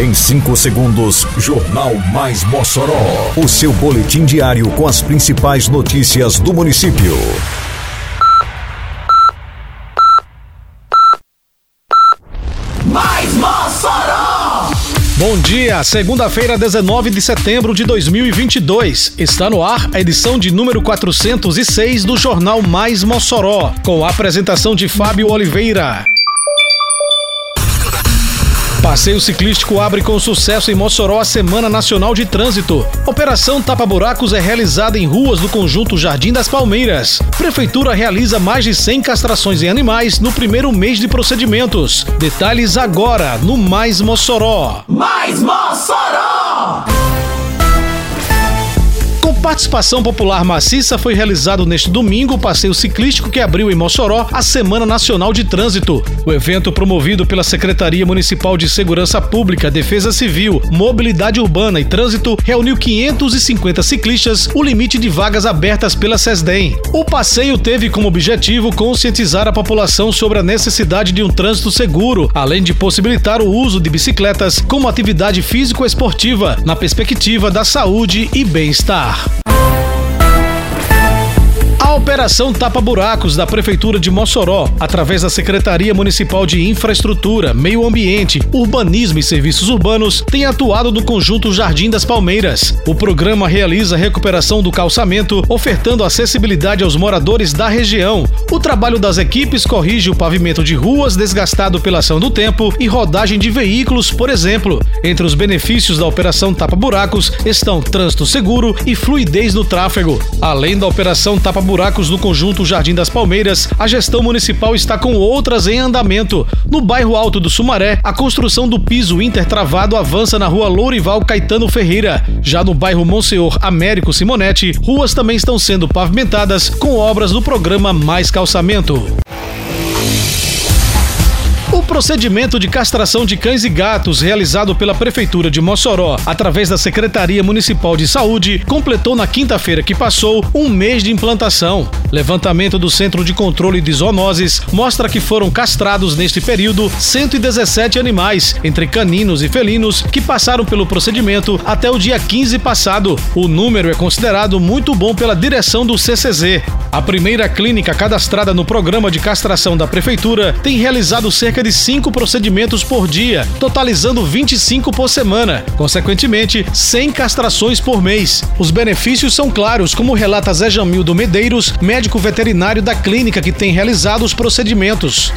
Em 5 segundos, Jornal Mais Mossoró. O seu boletim diário com as principais notícias do município. Mais Mossoró! Bom dia, segunda-feira, 19 de setembro de 2022. Está no ar a edição de número 406 do Jornal Mais Mossoró, com a apresentação de Fábio Oliveira. Passeio ciclístico abre com sucesso em Mossoró a Semana Nacional de Trânsito. Operação Tapa Buracos é realizada em ruas do conjunto Jardim das Palmeiras. Prefeitura realiza mais de 100 castrações em animais no primeiro mês de procedimentos. Detalhes agora no Mais Mossoró. Mais Mossoró! Participação popular maciça foi realizado neste domingo o passeio ciclístico que abriu em Mossoró a Semana Nacional de Trânsito. O evento promovido pela Secretaria Municipal de Segurança Pública, Defesa Civil, Mobilidade Urbana e Trânsito reuniu 550 ciclistas, o limite de vagas abertas pela SESDEM. O passeio teve como objetivo conscientizar a população sobre a necessidade de um trânsito seguro, além de possibilitar o uso de bicicletas como atividade físico-esportiva na perspectiva da saúde e bem-estar. Operação Tapa Buracos da Prefeitura de Mossoró, através da Secretaria Municipal de Infraestrutura, Meio Ambiente, Urbanismo e Serviços Urbanos, tem atuado no conjunto Jardim das Palmeiras. O programa realiza a recuperação do calçamento, ofertando acessibilidade aos moradores da região. O trabalho das equipes corrige o pavimento de ruas desgastado pela ação do tempo e rodagem de veículos, por exemplo. Entre os benefícios da Operação Tapa Buracos estão trânsito seguro e fluidez no tráfego. Além da Operação Tapa Buracos, buracos no conjunto Jardim das Palmeiras, a gestão municipal está com outras em andamento. No bairro Alto do Sumaré, a construção do piso intertravado avança na rua Lourival Caetano Ferreira. Já no bairro Monsenhor Américo Simonetti, ruas também estão sendo pavimentadas com obras do programa Mais Calçamento. Procedimento de castração de cães e gatos realizado pela Prefeitura de Mossoró, através da Secretaria Municipal de Saúde, completou na quinta-feira que passou um mês de implantação. Levantamento do Centro de Controle de Zoonoses mostra que foram castrados neste período 117 animais, entre caninos e felinos, que passaram pelo procedimento até o dia 15 passado. O número é considerado muito bom pela direção do CCZ. A primeira clínica cadastrada no programa de castração da Prefeitura tem realizado cerca de 5 procedimentos por dia, totalizando 25 por semana. Consequentemente, 100 castrações por mês. Os benefícios são claros, como relata Zé Jamildo Medeiros, médico veterinário da clínica que tem realizado os procedimentos.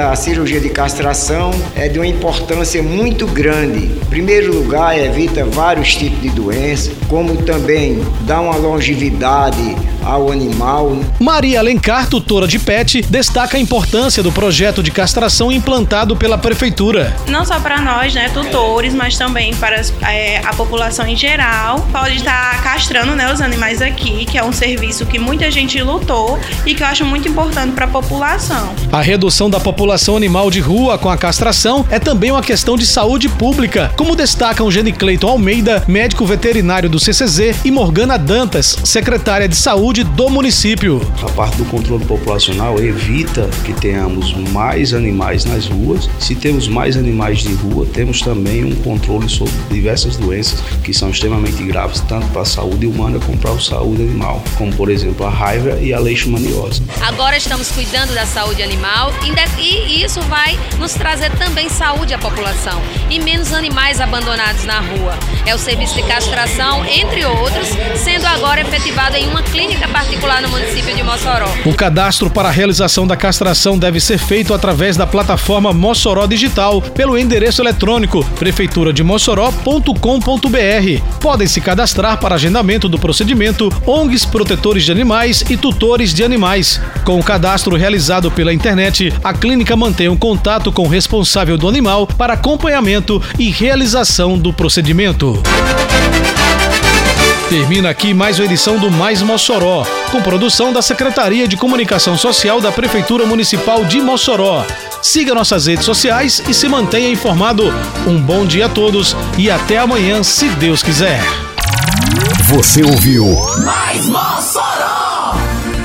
A cirurgia de castração é de uma importância muito grande. Em primeiro lugar, evita vários tipos de doenças, como também dá uma longevidade ao animal. Maria Alencar, tutora de PET, destaca a importância do projeto de castração implantado pela prefeitura. Não só para nós, né, tutores, mas também para é, a população em geral. Pode estar castrando né, os animais aqui, que é um serviço que muita gente lutou e que eu acho muito importante para a população. A redução da população animal de rua com a castração é também uma questão de saúde pública, como destacam Gene Cleiton Almeida, médico veterinário do CCZ, e Morgana Dantas, secretária de saúde saúde do município. A parte do controle populacional evita que tenhamos mais animais nas ruas. Se temos mais animais de rua, temos também um controle sobre diversas doenças que são extremamente graves, tanto para a saúde humana como para a saúde animal, como por exemplo a raiva e a leishmaniose. Agora estamos cuidando da saúde animal e isso vai nos trazer também saúde à população e menos animais abandonados na rua. É o serviço de castração, entre outros, sendo agora efetivado em uma clínica particular no município de Mossoró. O cadastro para a realização da castração deve ser feito através da plataforma Mossoró Digital, pelo endereço eletrônico prefeiturademossoró.com.br. Podem se cadastrar para agendamento do procedimento ONGs protetores de animais e tutores de animais. Com o cadastro realizado pela internet, a clínica mantém um contato com o responsável do animal para acompanhamento e realização do procedimento. Termina aqui mais uma edição do Mais Mossoró, com produção da Secretaria de Comunicação Social da Prefeitura Municipal de Mossoró. Siga nossas redes sociais e se mantenha informado. Um bom dia a todos e até amanhã, se Deus quiser. Você ouviu!